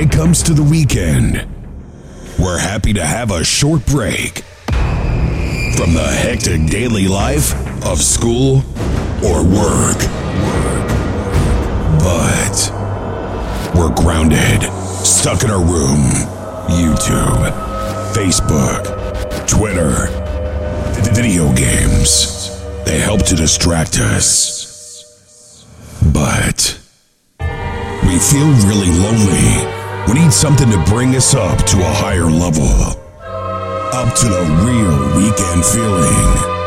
it comes to the weekend, we're happy to have a short break from the hectic daily life of school or work. But we're grounded, stuck in our room, YouTube, Facebook, Twitter, video games. They help to distract us. But we feel really lonely. We need something to bring us up to a higher level. Up to the real weekend feeling.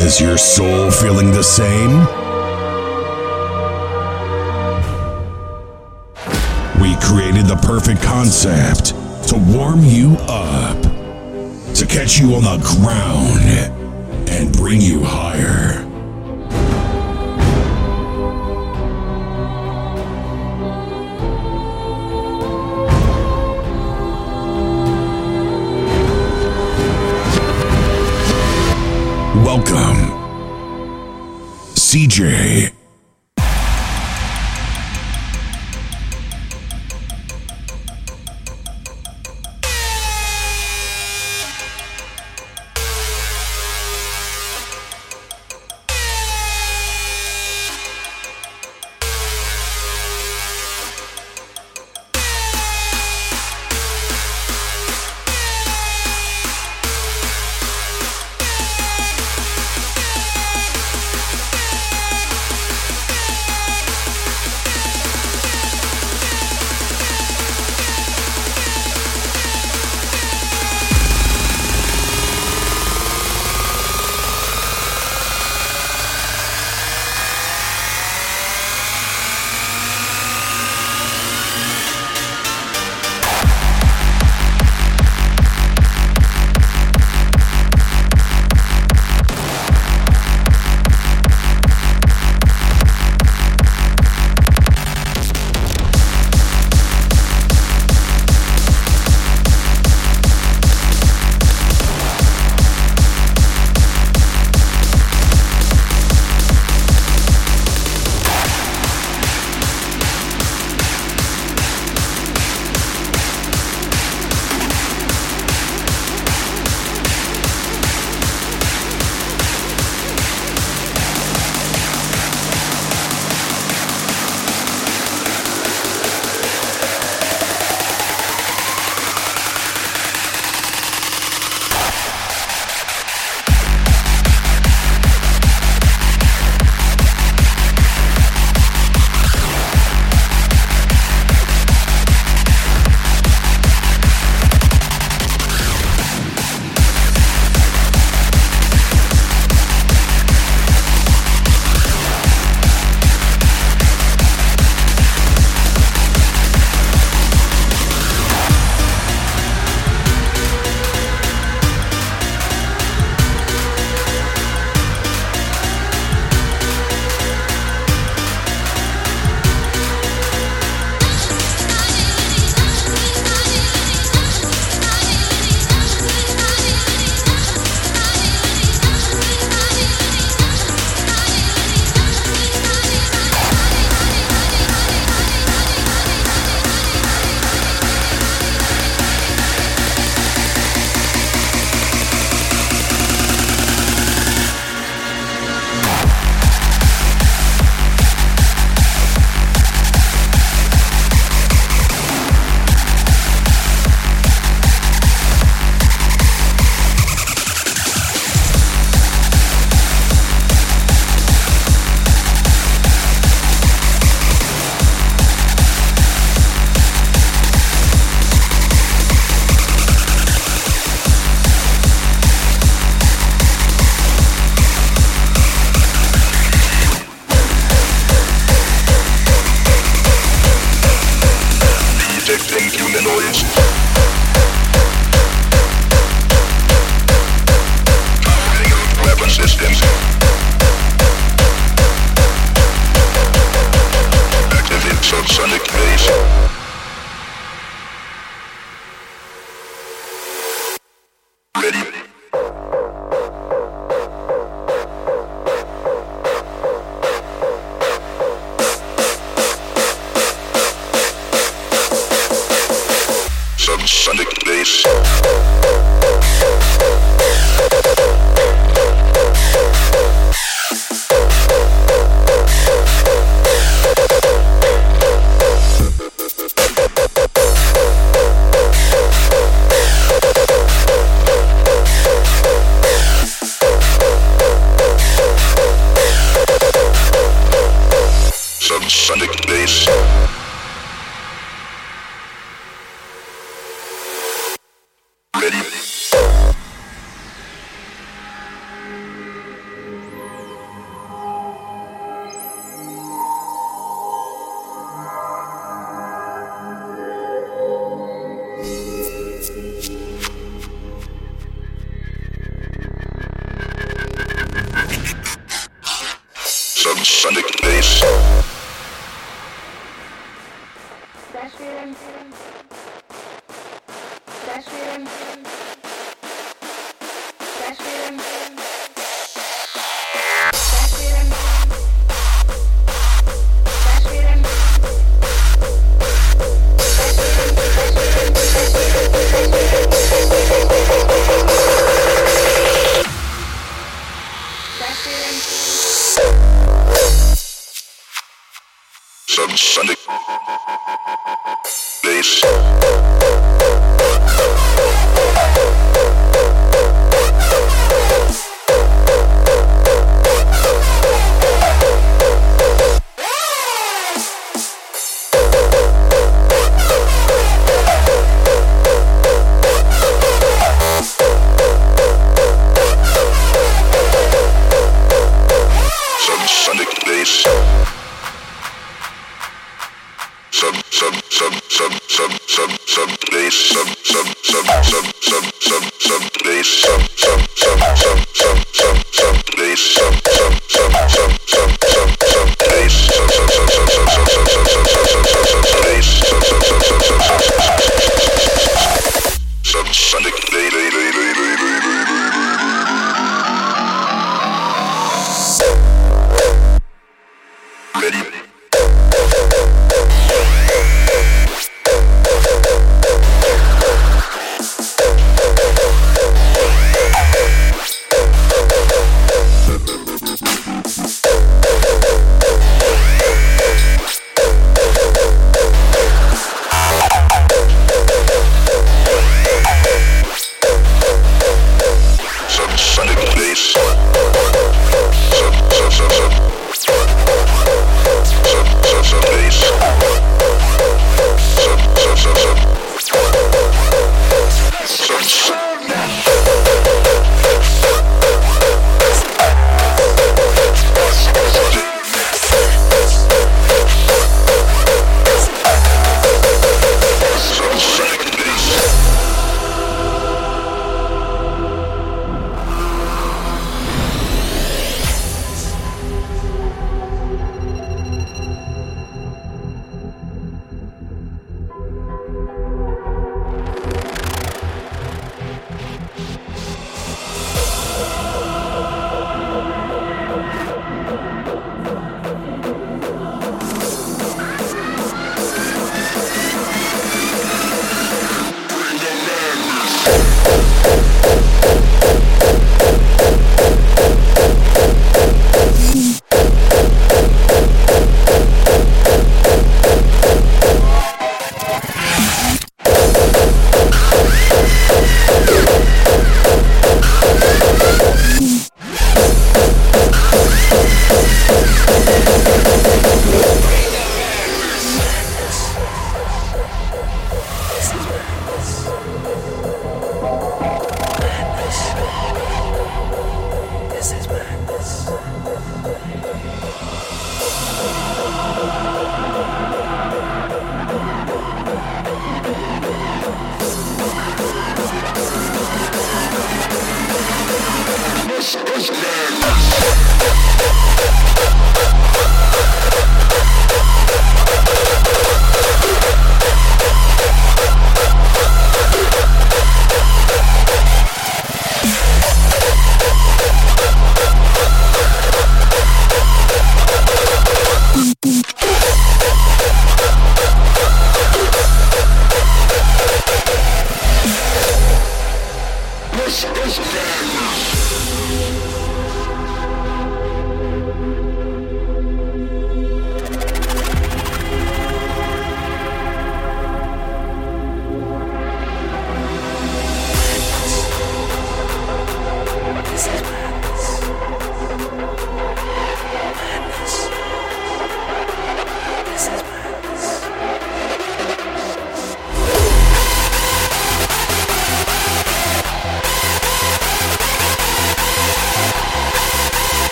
Is your soul feeling the same? We created the perfect concept to warm you up, to catch you on the ground, and bring you higher. Welcome, CJ.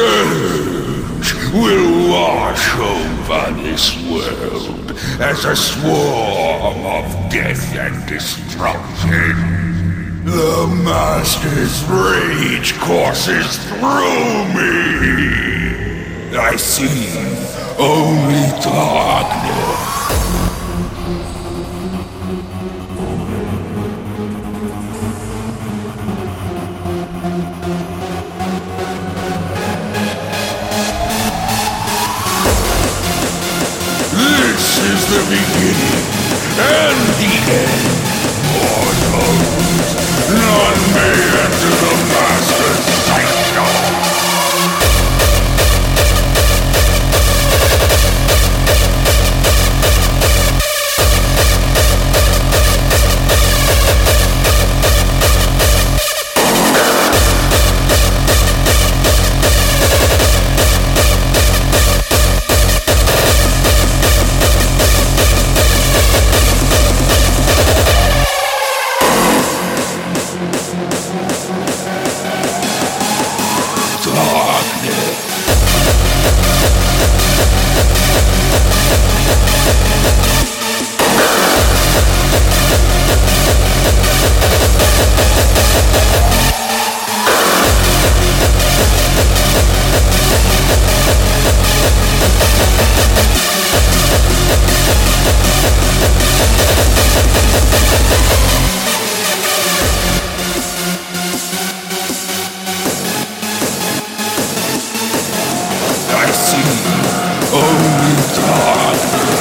Scourge will wash over this world as a swarm of death and destruction. The Master's rage courses through me. I see only darkness. The beginning and the end. Mortals, none may enter the I see only darkness.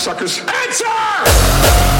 Suckers. Answer!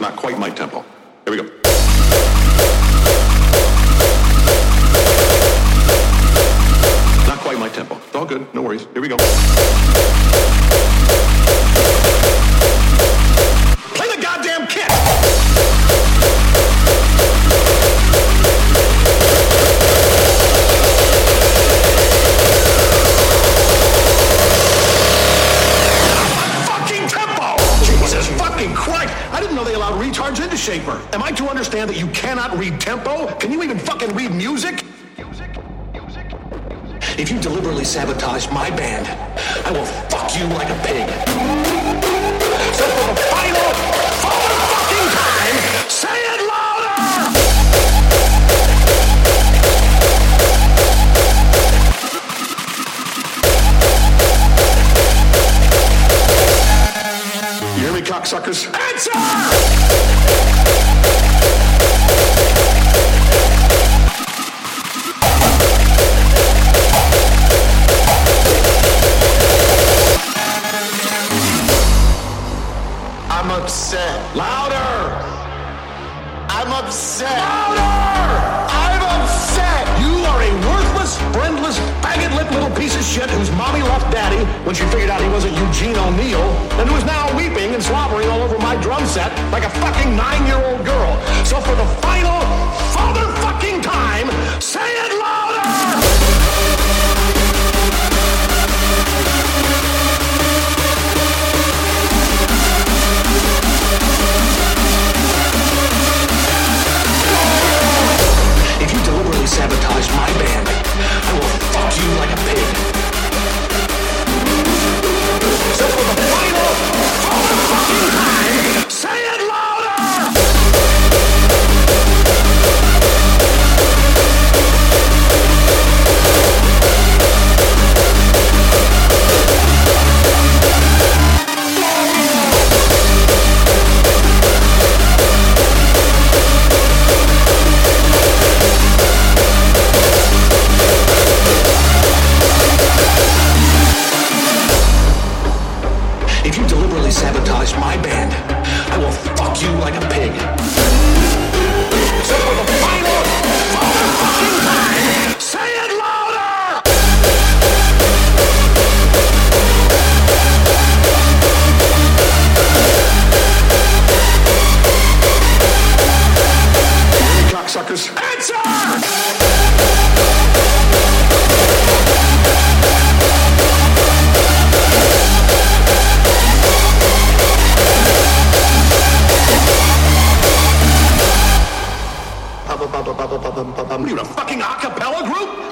Not, quite my tempo. Here we go. Not quite my tempo. It's all good. No worries. Here we go. Understand that you cannot read tempo? Can you even fucking read music? Music? Music? music. If you deliberately sabotage my band, I will fuck you like a pig. So for the final, fucking time, say it louder! You hear me, cocksuckers? Answer! When she figured out he wasn't Eugene O'Neill, and who is now weeping and slobbering all over my drum set like a fucking nine-year-old girl. So for the final, father fucking time, say it louder! If you deliberately sabotage my band, I will fuck you like a pig. you, a fucking a cappella group?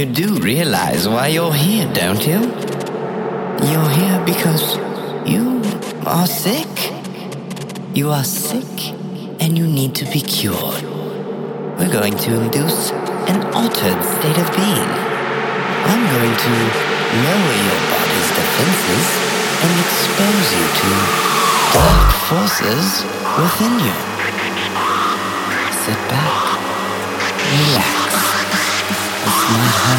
You do realize why you're here, don't you? You're here because you are sick. You are sick and you need to be cured. We're going to induce an altered state of being. I'm going to lower your body's defenses and expose you to dark forces within you. Sit back, relax. This